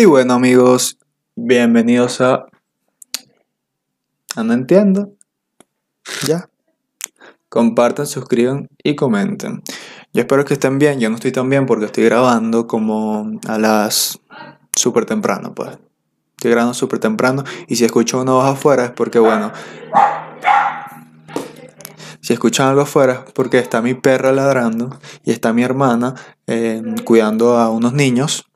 Y bueno amigos, bienvenidos a... No entiendo. Ya. Compartan, suscriban y comenten. Yo espero que estén bien. Yo no estoy tan bien porque estoy grabando como a las... súper temprano, pues. Estoy grabando súper temprano y si escucho una voz afuera es porque, bueno... Si escuchan algo afuera es porque está mi perra ladrando y está mi hermana eh, cuidando a unos niños.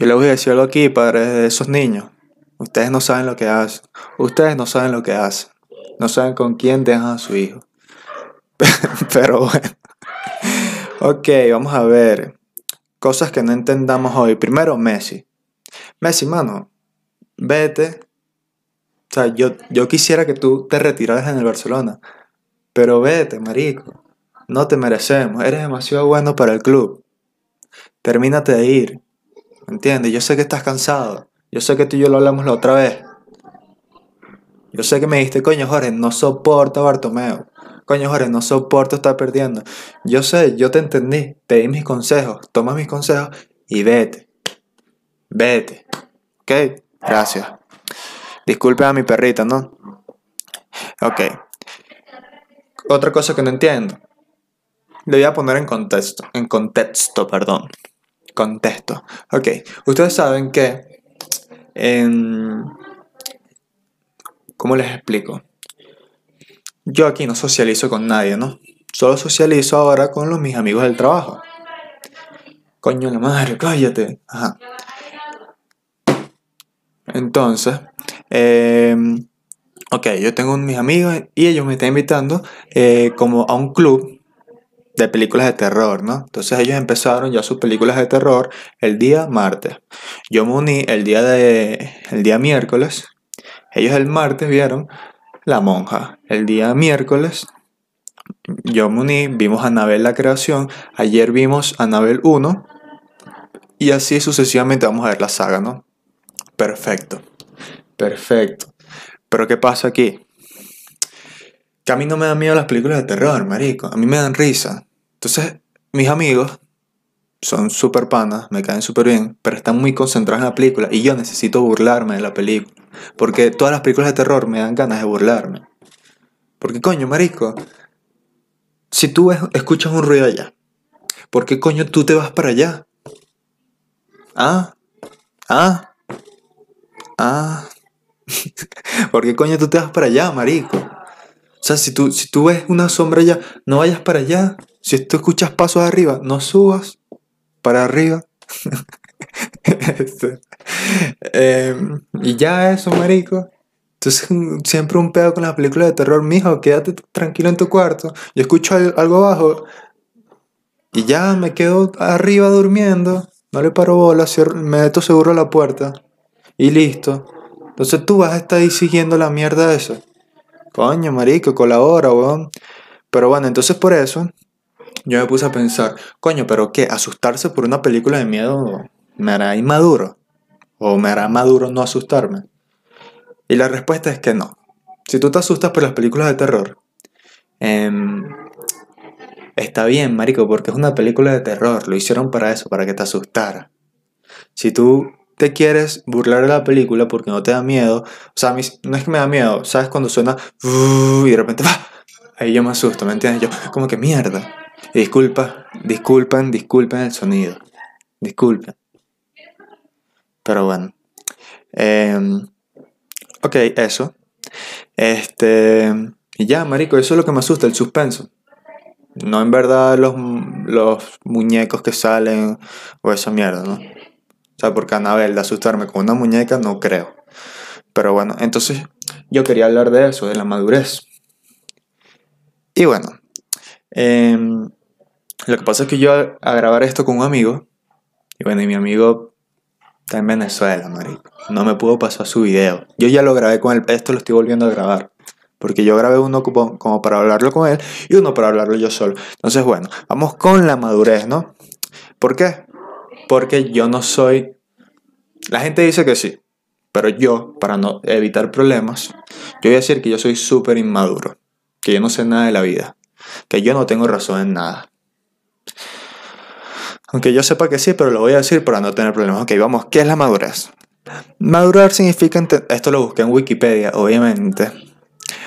Yo les voy a decir aquí, padres de esos niños. Ustedes no saben lo que hacen. Ustedes no saben lo que hacen. No saben con quién dejan a su hijo. Pero bueno. Ok, vamos a ver. Cosas que no entendamos hoy. Primero, Messi. Messi, mano. Vete. O sea, yo, yo quisiera que tú te retiraras en el Barcelona. Pero vete, marico. No te merecemos. Eres demasiado bueno para el club. Termínate de ir. ¿Entiendes? Yo sé que estás cansado. Yo sé que tú y yo lo hablamos la otra vez. Yo sé que me dijiste, coño Jorge, no soporto a Bartomeu. Coño Jorge, no soporto estar perdiendo. Yo sé, yo te entendí. Te di mis consejos. Toma mis consejos y vete. Vete. ¿Ok? Gracias. Disculpe a mi perrita, ¿no? Ok. Otra cosa que no entiendo. Le voy a poner en contexto. En contexto, perdón. Contexto. Ok. Ustedes saben que en... ¿Cómo les explico? Yo aquí no socializo con nadie, ¿no? Solo socializo ahora con los mis amigos del trabajo. Coño la madre, cállate. Ajá. Entonces, eh, ok, yo tengo mis amigos y ellos me están invitando eh, como a un club de películas de terror, ¿no? Entonces ellos empezaron ya sus películas de terror el día martes. Yo me uní el día de el día miércoles. Ellos el martes vieron La Monja. El día miércoles yo me uní, vimos Anabel la creación. Ayer vimos Anabel 1 y así sucesivamente vamos a ver la saga, ¿no? Perfecto. Perfecto. Pero ¿qué pasa aquí? Que a mí no me dan miedo las películas de terror, marico. A mí me dan risa. Entonces, mis amigos son súper panas, me caen súper bien, pero están muy concentrados en la película y yo necesito burlarme de la película. Porque todas las películas de terror me dan ganas de burlarme. Porque coño, marico, si tú escuchas un ruido allá, ¿por qué coño tú te vas para allá? Ah, ah, ah. ¿Por qué coño tú te vas para allá, marico? O sea, si tú, si tú ves una sombra allá, no vayas para allá. Si tú escuchas pasos arriba, no subas para arriba. Este, em, y ya eso, marico. Entonces, siempre un pedo con las películas de terror, mijo, quédate tranquilo en tu cuarto. Yo escucho al- algo abajo y ya me quedo arriba durmiendo. No le paro bola, me meto seguro a la puerta y listo. Entonces tú vas a estar ahí siguiendo la mierda esa. Coño, marico, colabora, weón. Pero bueno, entonces por eso yo me puse a pensar, coño, pero ¿qué? ¿Asustarse por una película de miedo me hará inmaduro? ¿O me hará maduro no asustarme? Y la respuesta es que no. Si tú te asustas por las películas de terror, em, está bien, marico, porque es una película de terror. Lo hicieron para eso, para que te asustara. Si tú te quieres burlar de la película porque no te da miedo, o sea, no es que me da miedo, ¿sabes? Cuando suena y de repente ¡ah! Ahí yo me asusto, ¿me entiendes? Yo, como que mierda. Disculpa, disculpen, disculpen el sonido. Disculpen. Pero bueno. Em, ok, eso. Este. Y ya, marico, eso es lo que me asusta, el suspenso. No en verdad los, los muñecos que salen o esa mierda, ¿no? O sea, porque Anabel de asustarme con una muñeca no creo. Pero bueno, entonces yo quería hablar de eso, de la madurez. Y bueno, em, lo que pasa es que yo a, a grabar esto con un amigo, y bueno, y mi amigo está en Venezuela, marico. No me pudo pasar su video. Yo ya lo grabé con él, esto lo estoy volviendo a grabar. Porque yo grabé uno como, como para hablarlo con él y uno para hablarlo yo solo. Entonces, bueno, vamos con la madurez, ¿no? ¿Por qué? Porque yo no soy... La gente dice que sí, pero yo, para no evitar problemas, yo voy a decir que yo soy súper inmaduro, que yo no sé nada de la vida, que yo no tengo razón en nada. Aunque yo sepa que sí, pero lo voy a decir para no tener problemas. Ok, vamos, ¿qué es la madurez? Madurar significa, esto lo busqué en Wikipedia, obviamente.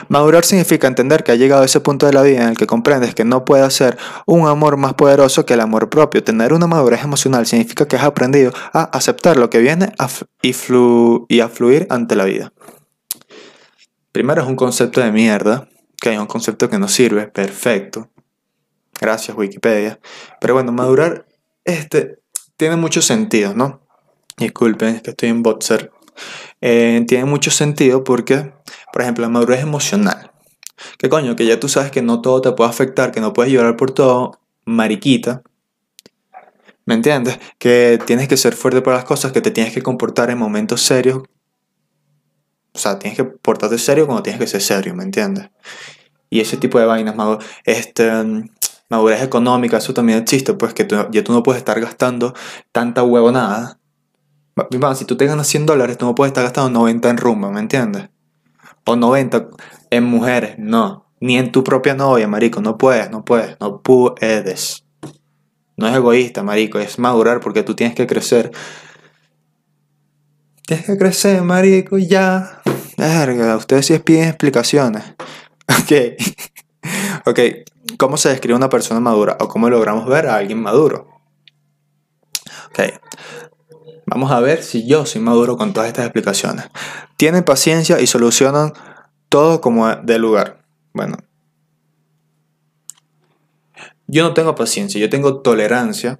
Madurar significa entender que ha llegado a ese punto de la vida en el que comprendes que no puede ser un amor más poderoso que el amor propio. Tener una madurez emocional significa que has aprendido a aceptar lo que viene y, y a fluir ante la vida. Primero es un concepto de mierda, que es un concepto que no sirve, perfecto. Gracias Wikipedia. Pero bueno, madurar este, tiene mucho sentido, ¿no? Disculpen, es que estoy en boxer. Eh, tiene mucho sentido porque, por ejemplo, la madurez emocional. Que coño, que ya tú sabes que no todo te puede afectar, que no puedes llorar por todo, mariquita. ¿Me entiendes? Que tienes que ser fuerte para las cosas, que te tienes que comportar en momentos serios. O sea, tienes que portarte serio cuando tienes que ser serio, ¿me entiendes? Y ese tipo de vainas, madu- este, madurez económica, eso también existe, pues que ya tú no puedes estar gastando tanta huevonada. Mamá, si tú te ganas 100 dólares, tú no puedes estar gastando 90 en rumba, ¿me entiendes? O 90 en mujeres, no. Ni en tu propia novia, marico, no puedes, no puedes, no puedes. No es egoísta, marico, es madurar porque tú tienes que crecer. Tienes que crecer, marico, ya. Verga, ustedes sí piden explicaciones. Ok. ok, ¿cómo se describe una persona madura? ¿O cómo logramos ver a alguien maduro? Ok. Vamos a ver si yo soy maduro con todas estas explicaciones. Tienen paciencia y solucionan todo como de lugar. Bueno. Yo no tengo paciencia, yo tengo tolerancia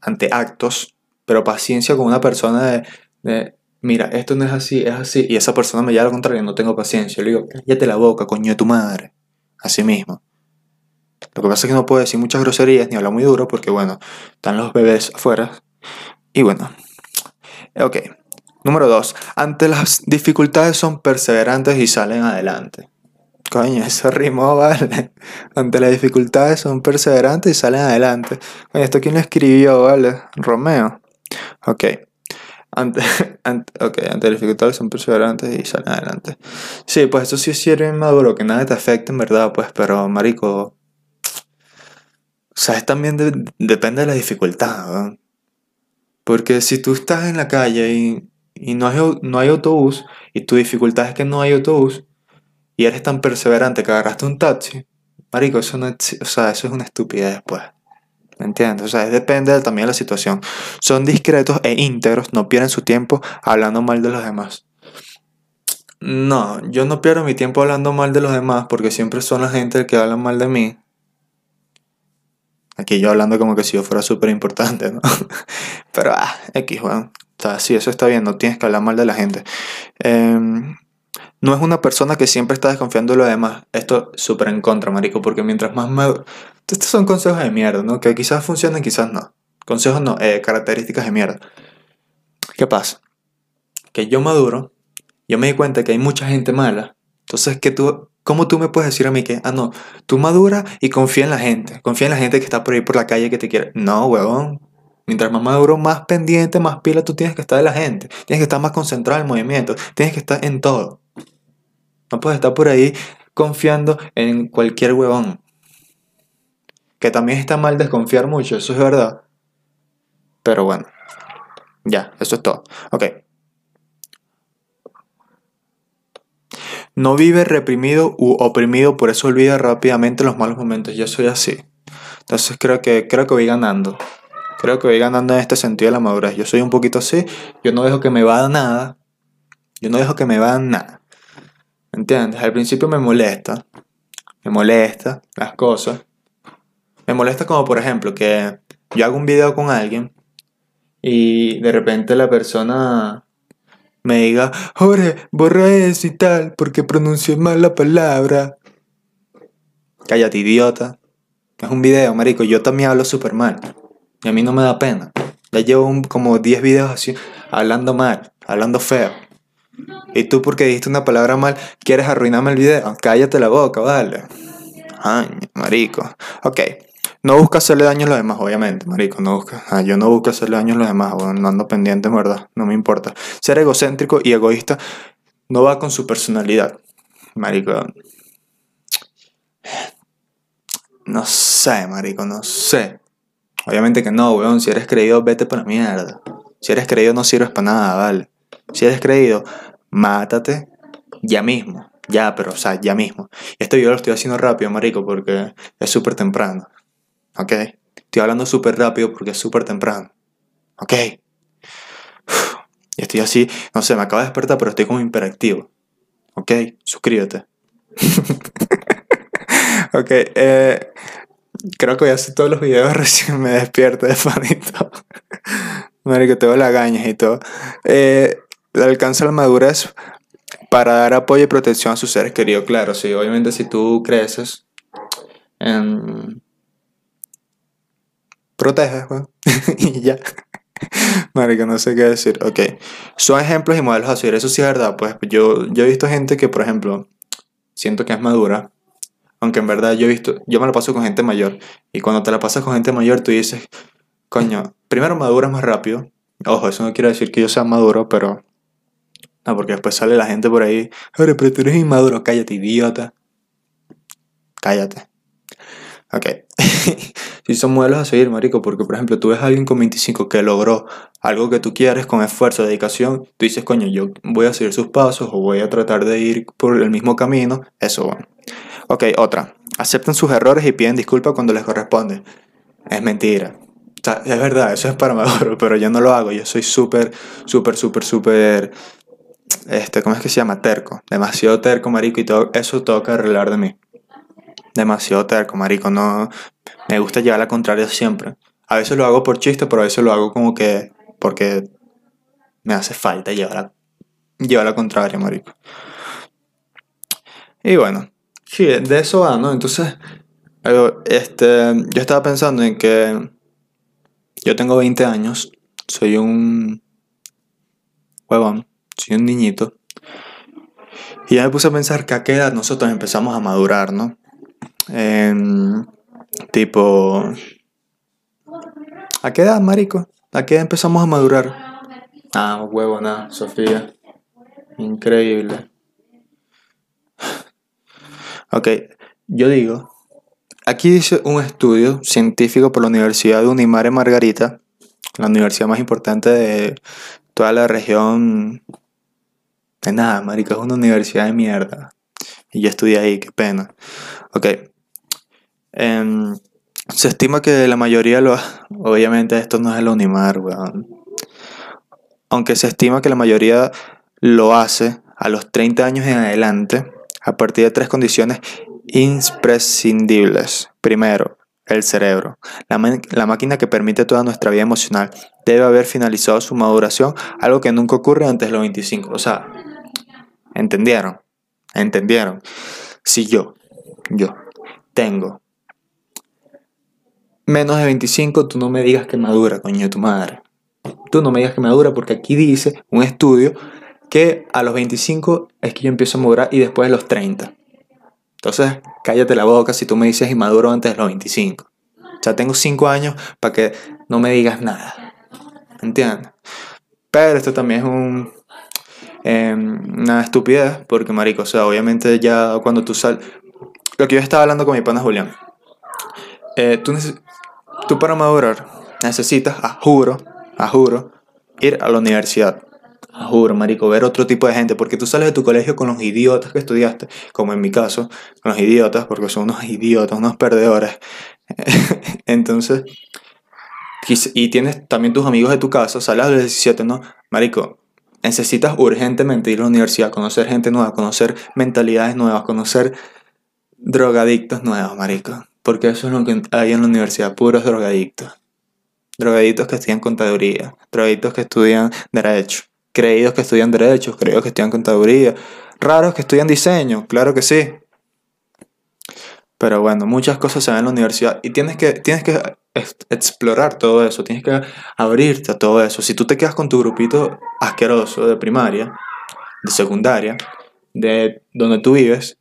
ante actos, pero paciencia con una persona de, mira, esto no es así, es así, y esa persona me lleva al contrario, no tengo paciencia. Yo le digo, cállate la boca, coño de tu madre. Así mismo. Lo que pasa es que no puedo decir muchas groserías ni hablar muy duro porque, bueno, están los bebés afuera. Y bueno, Ok. Número 2. Ante las dificultades son perseverantes y salen adelante. Coño, eso rimó, vale. Ante las dificultades son perseverantes y salen adelante. Coño, ¿esto quién lo escribió, vale? Romeo. Ok. Ante, ante, ok, ante las dificultades son perseverantes y salen adelante. Sí, pues eso sí es cierto maduro, que nada te afecte en verdad, pues, pero marico. O sea, es también de- depende de la dificultad, ¿no? Porque si tú estás en la calle y, y no, hay, no hay autobús, y tu dificultad es que no hay autobús, y eres tan perseverante que agarraste un taxi, marico, eso no es, o sea, eso es una estupidez, pues. ¿Me entiendes? O sea, depende de- también de la situación. Son discretos e íntegros, no pierden su tiempo hablando mal de los demás. No, yo no pierdo mi tiempo hablando mal de los demás porque siempre son la gente que habla mal de mí. Aquí yo hablando como que si yo fuera súper importante, ¿no? Pero, ah, X, weón. O sea, sí, eso está bien, no tienes que hablar mal de la gente. Em, no es una persona que siempre está desconfiando de los demás. Esto súper en contra, marico, porque mientras más maduro... Estos son consejos de mierda, ¿no? Que quizás funcionen, quizás no. Consejos no, eh, características de mierda. ¿Qué pasa? Que yo maduro, yo me di cuenta que hay mucha gente mala. Entonces, que tú, ¿cómo tú me puedes decir a mí que, ah, no, tú madura y confía en la gente? Confía en la gente que está por ahí por la calle que te quiere. No, huevón. Mientras más maduro, más pendiente, más pila tú tienes que estar de la gente. Tienes que estar más concentrado en el movimiento. Tienes que estar en todo. No puedes estar por ahí confiando en cualquier huevón. Que también está mal desconfiar mucho, eso es verdad. Pero bueno. Ya, eso es todo. Ok. No vive reprimido u oprimido, por eso olvida rápidamente los malos momentos. Yo soy así. Entonces creo que, creo que voy ganando. Creo que voy ganando en este sentido de la madurez. Yo soy un poquito así. Yo no dejo que me vaya nada. Yo no dejo que me vaya nada. ¿Me entiendes? Al principio me molesta. Me molesta las cosas. Me molesta como por ejemplo que yo hago un video con alguien y de repente la persona me diga, Jorge, borra eso y tal, porque pronuncié mal la palabra. Cállate, idiota. Es un video, marico. Yo también hablo súper mal. Y a mí no me da pena. Ya llevo un- como 10 videos así, hablando mal, hablando feo. Y tú, porque dijiste una palabra mal, quieres arruinarme el video. Cállate la boca, vale. Ay, marico. Ok. No busca hacerle daño a los demás, obviamente, marico. No busca. Ah, yo no busco hacerle daño a los demás, weón, no ando pendiente, en verdad. No me importa. Ser egocéntrico y egoísta no va con su personalidad. Marico. No sé, marico, no sé. Obviamente que no, weón. Si eres creído, vete para mierda. Si eres creído, no sirves para nada, vale. Si eres creído, mátate ya mismo. Ya, pero, o sea, ya mismo. Esto yo lo estoy haciendo rápido, marico, porque es súper temprano. ¿Ok? Estoy hablando súper rápido porque es súper temprano. ¿Ok? Y estoy así, no sé, me acabo de despertar, pero estoy como imperactivo. ¿Ok? Suscríbete. ok, eh, creo que voy a hacer todos los videos recién me despierto de panito. Marico, te la gañas y todo. Eh, alcanza la madurez para dar apoyo y protección a sus seres queridos. Claro, sí, obviamente si tú creces, en... proteges, y ya. Marico, no sé qué decir. Ok. Son ejemplos y modelos a seguir. Eso sí es verdad. Pues yo, yo he visto gente que, por ejemplo, siento que es madura. Aunque en verdad yo he visto, yo me lo paso con gente mayor. Y cuando te la pasas con gente mayor, tú dices, coño, primero maduras más rápido. Ojo, eso no quiere decir que yo sea maduro, pero. No, porque después sale la gente por ahí. Pero tú eres inmaduro. Cállate, idiota. Cállate. Ok. si son modelos a seguir, marico, porque por ejemplo tú ves a alguien con 25 que logró algo que tú quieres con esfuerzo, dedicación, tú dices, coño, yo voy a seguir sus pasos o voy a tratar de ir por el mismo camino, eso bueno. Ok, otra. Aceptan sus errores y piden disculpas cuando les corresponde. Es mentira. O sea, es verdad, eso es para maduro, pero yo no lo hago. Yo soy súper, súper, súper, súper. Este, ¿cómo es que se llama? Terco. Demasiado terco, marico, y todo eso toca arreglar de mí demasiado terco, marico. No, me gusta llevar la contraria siempre. A veces lo hago por chiste, pero a veces lo hago como que porque me hace falta llevar la, llevar la contraria, marico. Y bueno, sí, de eso va, ¿no? Entonces, este, yo estaba pensando en que yo tengo 20 años, soy un huevón, soy un niñito. Y ya me puse a pensar que a qué edad nosotros empezamos a madurar, ¿no? Tipo... ¿A qué edad, marico? ¿A qué edad empezamos a madurar? Ah, huevo, nada, Sofía. Increíble. Ok, yo digo, aquí dice un estudio científico por la Universidad de Unimare Margarita, la universidad más importante de toda la región. De nada, marico, es una universidad de mierda. Y yo estudié ahí, qué pena. Ok, Em, se estima que la mayoría lo... Obviamente esto no es el Unimar, weón. Aunque se estima que la mayoría lo hace a los 30 años en adelante, a partir de tres condiciones imprescindibles. Primero, el cerebro. La, la, máquina que permite toda nuestra vida emocional debe haber finalizado su maduración, algo que nunca ocurre antes de los 25. O sea, ¿entendieron? ¿Entendieron? Si yo, yo, tengo menos de 25, tú no me digas que madura, coño, tu madre. Tú no me digas que madura porque aquí dice un estudio que a los 25 es que yo empiezo a madurar y después de los 30. Entonces, cállate la boca si tú me dices inmaduro antes de los 25. O sea, tengo 5 años para que no me digas nada. ¿Entiendes? Pero esto también es un, em, una estupidez porque, marico, o sea, obviamente ya cuando tú sales... Lo que yo estaba hablando con mi pana Julián. Eh, tú, Tú para madurar necesitas, a juro, a juro, ir a la universidad. A juro, marico, ver otro tipo de gente, porque tú sales de tu colegio con los idiotas que estudiaste, como en mi caso, con los idiotas, porque son unos idiotas, unos perdedores. Entonces, y tienes también tus amigos de tu casa, sales a los 17, ¿no? Marico, necesitas urgentemente ir a la universidad, conocer gente nueva, conocer mentalidades nuevas, conocer drogadictos nuevos, marico. Porque eso es lo que hay en la universidad, puros drogadictos. Drogadictos que estudian contaduría, drogadictos que estudian derecho, creídos que estudian derecho, creídos que estudian contaduría, raros que estudian diseño, claro que sí. Pero bueno, muchas cosas se ven en la universidad y tienes que, tienes que explorar todo eso, tienes que abrirte a todo eso. Si tú te quedas con tu grupito asqueroso de primaria, de secundaria, de donde tú vives,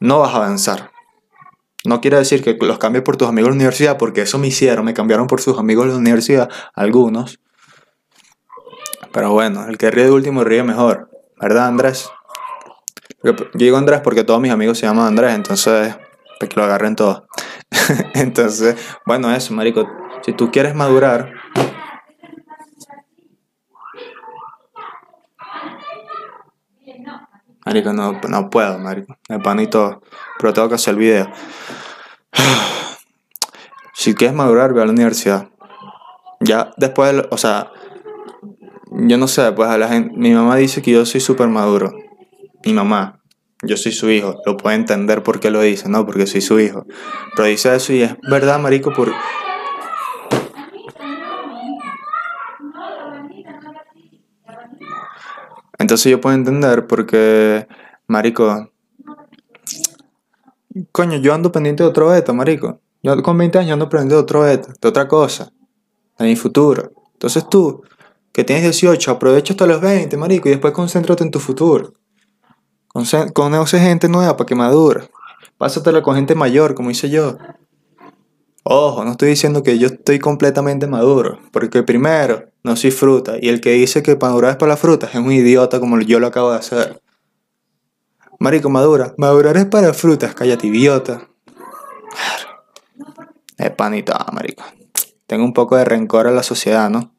no vas a avanzar. No quiere decir que los cambies por tus amigos de la universidad, porque eso me hicieron, me cambiaron por sus amigos de la universidad, algunos. Pero bueno, el que ríe de último ríe mejor, ¿verdad Andrés? Digo Andrés porque todos mis amigos se llaman Andrés, entonces, para que lo agarren todos. entonces, bueno, eso, marico, Si tú quieres madurar, Marico, no, no puedo, marico. Me pan y todo. Pero tengo que hacer el video. Si quieres madurar, ve a la universidad. Ya después, o sea, yo no sé, pues a la gente, mi mamá dice que yo soy súper maduro. Mi mamá, yo soy su hijo, lo puede entender por qué lo dice, ¿no? Porque soy su hijo. Pero dice eso y es verdad, marico, por... Entonces yo puedo entender porque, marico, coño, yo ando pendiente de otro beta, marico. Yo con 20 años ando pendiente de otro beta, de otra cosa, de mi futuro. Entonces tú, que tienes 18, aprovecha hasta los 20, marico, y después concéntrate en tu futuro. Conoce gente nueva para que madure. Pásatela con gente mayor, como hice yo. Ojo, no estoy diciendo que yo estoy completamente maduro, porque primero, no soy fruta, y el que dice que madurar es para la fruta es un idiota como yo lo acabo de hacer. Marico, madura. Madurar es para frutas, cállate, idiota. Es panita, marico. Tengo un poco de rencor a la sociedad, ¿no?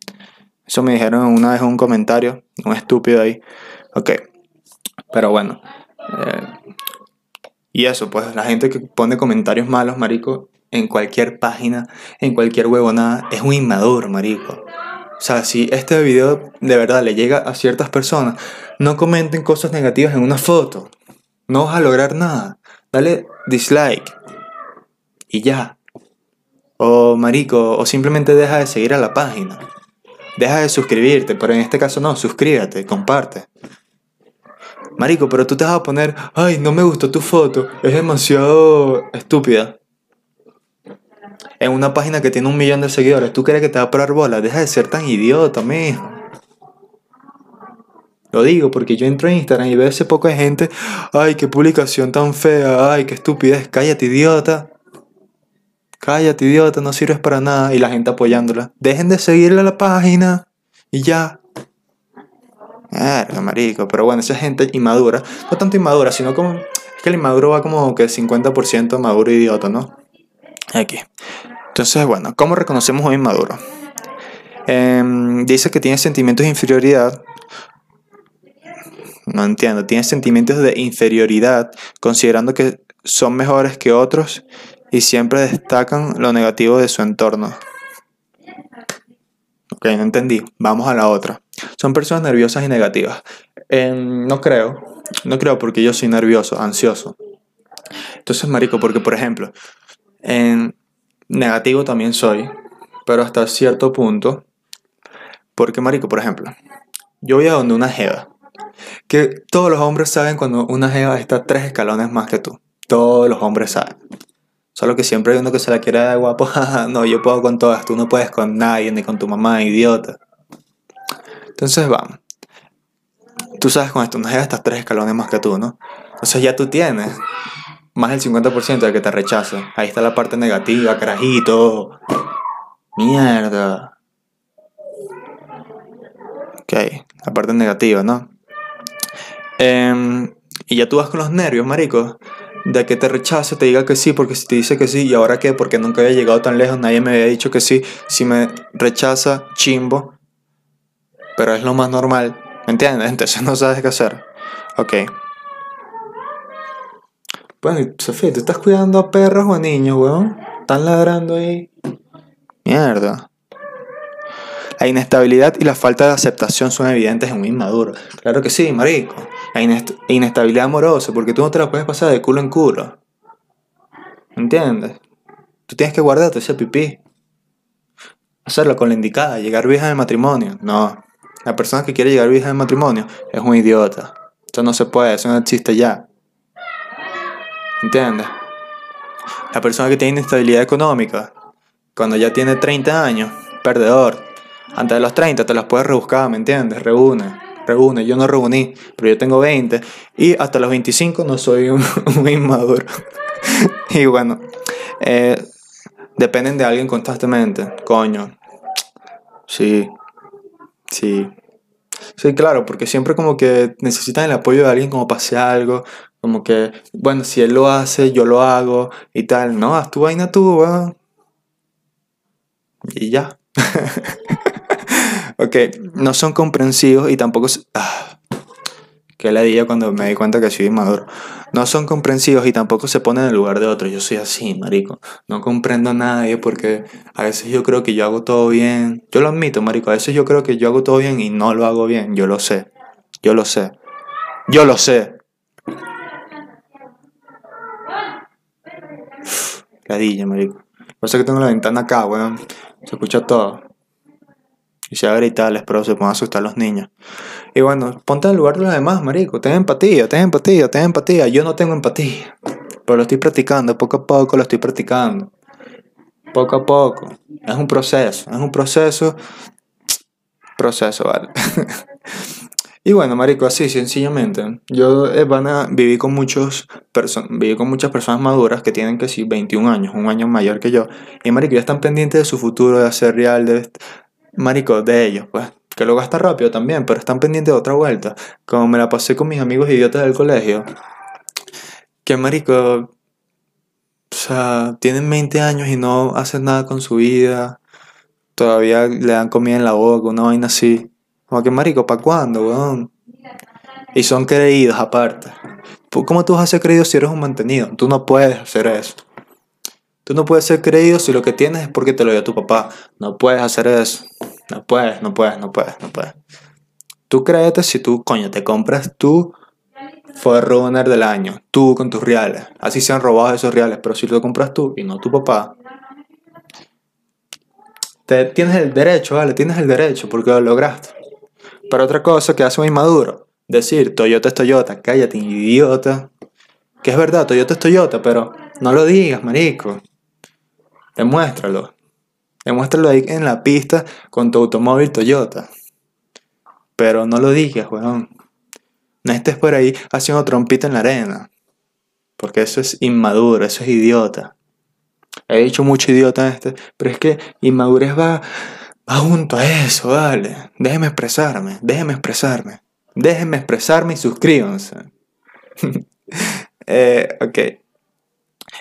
Eso me dijeron una vez en un comentario, un estúpido ahí. Ok. Pero bueno. Eh, y eso, pues la gente que pone comentarios malos, marico, en cualquier página, en cualquier huevonada, es un inmaduro, marico. O sea, si este video de verdad le llega a ciertas personas, no comenten cosas negativas en una foto. No vas a lograr nada. Dale dislike. Y ya. O marico, o simplemente deja de seguir a la página. Deja de suscribirte, pero en este caso no, suscríbete, comparte. Marico, pero tú te vas a poner, ay, no me gustó tu foto, es demasiado estúpida. En una página que tiene un millón de seguidores, ¿tú crees que te va a parar bola? Deja de ser tan idiota, mijo. Lo digo porque yo entro en Instagram y veo ese poco de gente, ay, qué publicación tan fea, ay, qué estupidez, cállate, idiota. Cállate, idiota, no sirves para nada. Y la gente apoyándola. Dejen de seguirle a la página. Y ya. Verga, marico. Pero bueno, esa gente inmadura. No tanto inmadura, sino como. Es que el inmaduro va como que 50% maduro e idiota, ¿no? Aquí. Entonces, bueno, ¿cómo reconocemos un inmaduro? Em, dice que tiene sentimientos de inferioridad. No entiendo. Tiene sentimientos de inferioridad, considerando que son mejores que otros y siempre destacan lo negativo de su entorno. Ok, no entendí. Vamos a la otra. Son personas nerviosas y negativas. Em, no creo. No creo porque yo soy nervioso, ansioso. Entonces, marico, porque por ejemplo, en negativo también soy, pero hasta cierto punto. Porque, marico, por ejemplo, yo voy a donde una jeva. Que todos los hombres saben cuando una jeva está tres escalones más que tú. Todos los hombres saben. Solo que siempre hay uno que se la quiere dar guapo. no, yo puedo con todas, tú no puedes con nadie, ni con tu mamá, idiota. Entonces vamos. Tú sabes con esto, no es estas tres escalones más que tú, ¿no? Entonces ya tú tienes más del 50% de que te rechaza. Ahí está la parte negativa, carajito. Mierda. Ok, la parte negativa, ¿no? Em, y ya tú vas con los nervios, marico de que te rechace, te diga que sí, porque si te dice que sí, y ahora qué, porque nunca había llegado tan lejos, nadie me había dicho que sí, si me rechaza, chimbo, pero es lo más normal, ¿me entiendes? Entonces no sabes qué hacer. Ok. Bueno, Sofía, ¿tú estás cuidando a perros o a niños, weón? Están ladrando ahí. Mierda. La inestabilidad y la falta de aceptación son evidentes en un inmaduro. Claro que sí, marico. La inestabilidad amorosa, porque tú no te la puedes pasar de culo en culo. ¿Entiendes? Tú tienes que guardarte ese pipí. Hacerlo con la indicada, llegar vieja el matrimonio. No. La persona que quiere llegar vieja el matrimonio es un idiota. Eso no se puede, eso no existe ya. ¿Entiendes? La persona que tiene inestabilidad económica, cuando ya tiene 30 años, perdedor, antes de los 30 te las puedes rebuscar, ¿me entiendes? Reúne, reúne. Yo no reuní, pero yo tengo 20. Y hasta los 25 no soy un, inmaduro. y bueno, eh, dependen de alguien constantemente. Coño. Sí. Sí. Sí, claro, porque siempre como que necesitan el apoyo de alguien como pase algo, como que, bueno, si él lo hace, yo lo hago y tal. No, haz tu vaina tú, Y ya. ok, no son comprensivos y tampoco... Ah, que la dije cuando me di cuenta que soy inmaduro. No son comprensivos y tampoco se ponen en el lugar de otros. Yo soy así, marico. No comprendo a nadie porque a veces yo creo que yo hago todo bien. Yo lo admito, marico. A veces yo creo que yo hago todo bien y no lo hago bien. Yo lo sé. Yo lo sé. Yo lo sé. Ladilla, marico. Pasa que tengo la ventana acá, weón. Se escucha todo. Y se va a gritar, espero se a asustar los niños. Y bueno, ponte en el lugar de los demás, marico. Ten empatía, ten empatía, ten empatía. Yo no tengo empatía. Pero lo estoy practicando, poco a poco lo estoy practicando. Poco a poco. Es un proceso, es un proceso. Proceso, vale. Y bueno, marico, así sencillamente. Yo eh, van a vivir con muchos viví con muchas personas maduras que tienen que sí 21 años, un año mayor que yo. Y marico, ya están pendientes de su futuro, de hacer real, de marico, de ellos, pues. Que lo gasta rápido también, pero están pendientes de otra vuelta. Como me la pasé con mis amigos idiotas del colegio. Que marico, o sea, tienen 20 años y no hacen nada con su vida. Todavía le dan comida en la boca, una vaina así. Como que, marico, ¿para cuándo, weón? Y son creídos aparte. ¿Cómo tú vas a ser creído si eres un mantenido? Tú no puedes hacer eso. Tú no puedes ser creído si lo que tienes es porque te lo dio tu papá. No puedes hacer eso. No puedes, no puedes, no puedes, no puedes. Tú créete si tú, coño, te compras tú runner del año. Tú con tus reales. Así se han robado esos reales. Pero si lo compras tú y no tu papá, te, tienes el derecho, ¿vale? Tienes el derecho porque lo lograste. Pero otra cosa que hace un inmaduro, decir Toyota es Toyota, cállate, idiota. Que es verdad, Toyota es Toyota, pero no lo digas, marico. Demuéstralo. Demuéstralo ahí en la pista con tu automóvil Toyota. Pero no lo digas, weón. No estés por ahí haciendo trompita en la arena. Porque eso es inmaduro, eso es idiota. He dicho mucho idiota este, pero es que inmadurez va Va junto a eso, vale. Déjeme expresarme, déjeme expresarme. Déjenme expresarme y suscríbanse. eh, ok.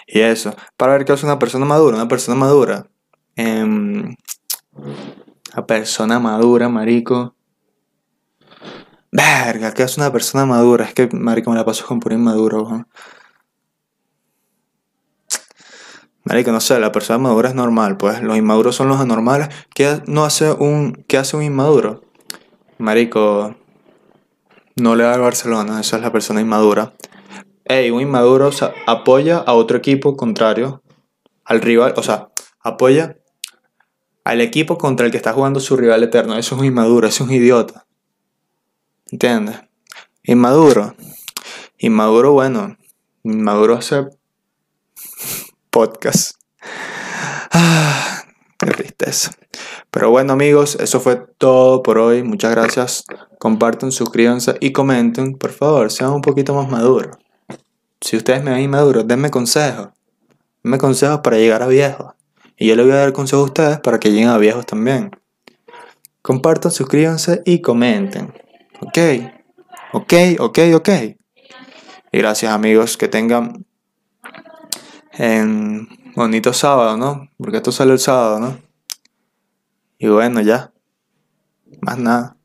Y eso. Para ver qué es una persona madura. Una persona madura. Eh, una persona madura, marico. Verga, ¿qué es una persona madura? Es que, marico, me la paso con puro inmaduro. Marico, no sé, la persona madura es normal, pues los inmaduros son los anormales. ¿Qué, no hace un, ¿qué hace un inmaduro? Marico, no le da al Barcelona, esa es la persona inmadura. Ey, un inmaduro apoya a otro equipo contrario, al rival, o sea, apoya al equipo contra el que está jugando su rival eterno. Eso es un inmaduro, eso es un idiota. ¿Entiendes? Inmaduro. Inmaduro, bueno, inmaduro hace podcast. Ah, qué tristeza. Pero bueno amigos, eso fue todo por hoy. Muchas gracias. Compartan, suscríbanse y comenten. Por favor, sean un poquito más maduros. Si ustedes me ven inmaduros, denme consejos. Denme consejos para llegar a viejos. Y yo les voy a dar consejos a ustedes para que lleguen a viejos también. Compartan, suscríbanse y comenten. Ok. Ok, ok, ok. Y gracias amigos. Que tengan en bonito sábado, ¿no? Porque esto sale el sábado, ¿no? Y bueno, ya. Más nada.